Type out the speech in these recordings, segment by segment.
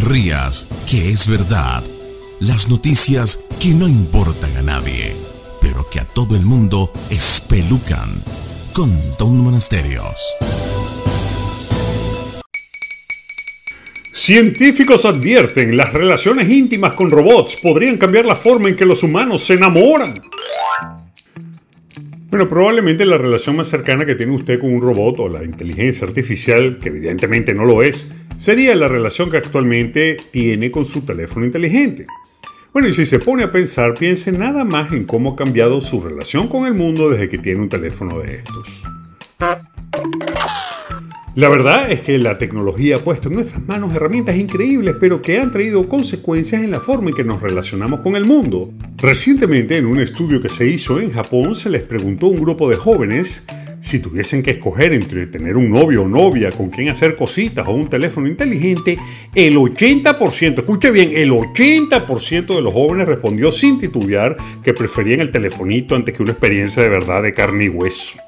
te que es verdad. Las noticias que no importan a nadie, pero que a todo el mundo espelucan. Con Don Monasterios. Científicos advierten, las relaciones íntimas con robots podrían cambiar la forma en que los humanos se enamoran. Bueno, probablemente la relación más cercana que tiene usted con un robot o la inteligencia artificial, que evidentemente no lo es, sería la relación que actualmente tiene con su teléfono inteligente. Bueno, y si se pone a pensar, piense nada más en cómo ha cambiado su relación con el mundo desde que tiene un teléfono de estos. La verdad es que la tecnología ha puesto en nuestras manos herramientas increíbles, pero que han traído consecuencias en la forma en que nos relacionamos con el mundo. Recientemente, en un estudio que se hizo en Japón, se les preguntó a un grupo de jóvenes si tuviesen que escoger entre tener un novio o novia con quien hacer cositas o un teléfono inteligente, el 80%, escuche bien, el 80% de los jóvenes respondió sin titubear que preferían el telefonito antes que una experiencia de verdad de carne y hueso.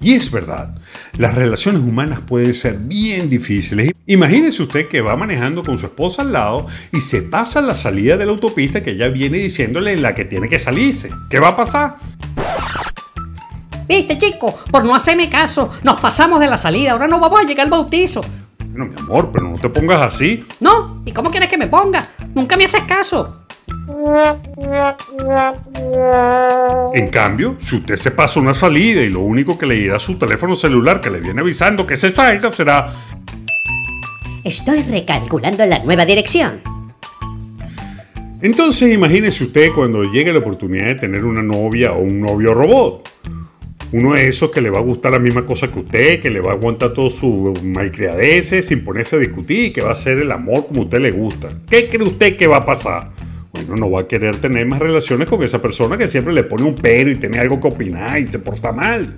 Y es verdad, las relaciones humanas pueden ser bien difíciles. Imagínese usted que va manejando con su esposa al lado y se pasa la salida de la autopista que ella viene diciéndole la que tiene que salirse. ¿Qué va a pasar? Viste, chico, por no hacerme caso, nos pasamos de la salida, ahora no vamos a llegar al bautizo. Bueno, mi amor, pero no te pongas así. No, ¿y cómo quieres que me ponga? Nunca me haces caso. En cambio, si usted se pasa una salida y lo único que le irá a su teléfono celular que le viene avisando que se salga será... Estoy recalculando la nueva dirección. Entonces imagínese usted cuando llegue la oportunidad de tener una novia o un novio robot. Uno de esos que le va a gustar la misma cosa que usted, que le va a aguantar todo su malcriadeces sin ponerse a discutir y que va a hacer el amor como a usted le gusta. ¿Qué cree usted que va a pasar? Bueno, no va a querer tener más relaciones con esa persona que siempre le pone un pero y tiene algo que opinar y se porta mal.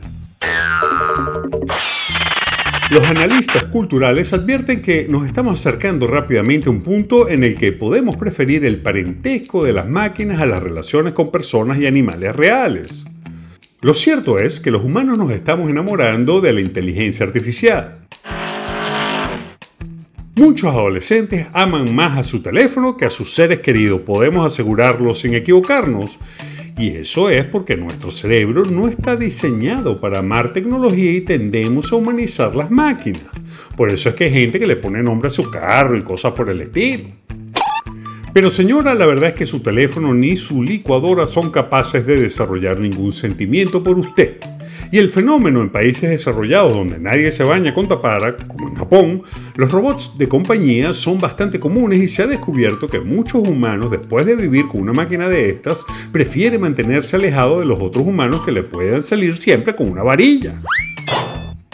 Los analistas culturales advierten que nos estamos acercando rápidamente a un punto en el que podemos preferir el parentesco de las máquinas a las relaciones con personas y animales reales. Lo cierto es que los humanos nos estamos enamorando de la inteligencia artificial. Muchos adolescentes aman más a su teléfono que a sus seres queridos, podemos asegurarlo sin equivocarnos. Y eso es porque nuestro cerebro no está diseñado para amar tecnología y tendemos a humanizar las máquinas. Por eso es que hay gente que le pone nombre a su carro y cosas por el estilo. Pero señora, la verdad es que su teléfono ni su licuadora son capaces de desarrollar ningún sentimiento por usted. Y el fenómeno en países desarrollados donde nadie se baña con tapara, como en Japón, los robots de compañía son bastante comunes y se ha descubierto que muchos humanos, después de vivir con una máquina de estas, prefieren mantenerse alejados de los otros humanos que le puedan salir siempre con una varilla.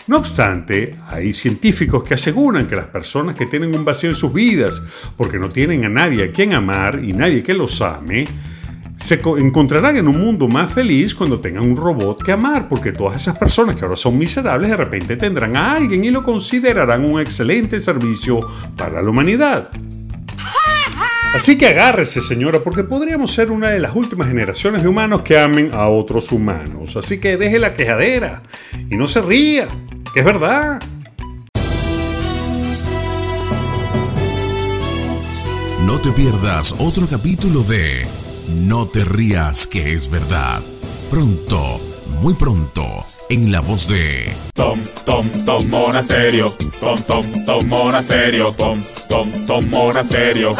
No obstante, hay científicos que aseguran que las personas que tienen un vacío en sus vidas porque no tienen a nadie a quien amar y nadie que los ame, se encontrarán en un mundo más feliz cuando tengan un robot que amar, porque todas esas personas que ahora son miserables de repente tendrán a alguien y lo considerarán un excelente servicio para la humanidad. Así que agárrese, señora, porque podríamos ser una de las últimas generaciones de humanos que amen a otros humanos. Así que deje la quejadera y no se ría, que es verdad. No te pierdas otro capítulo de no te rías que es verdad. Pronto, muy pronto, en la voz de... Tom, Tom, Tom Monasterio. Tom, Tom, Tom Monasterio. Tom, Tom, Tom Monasterio.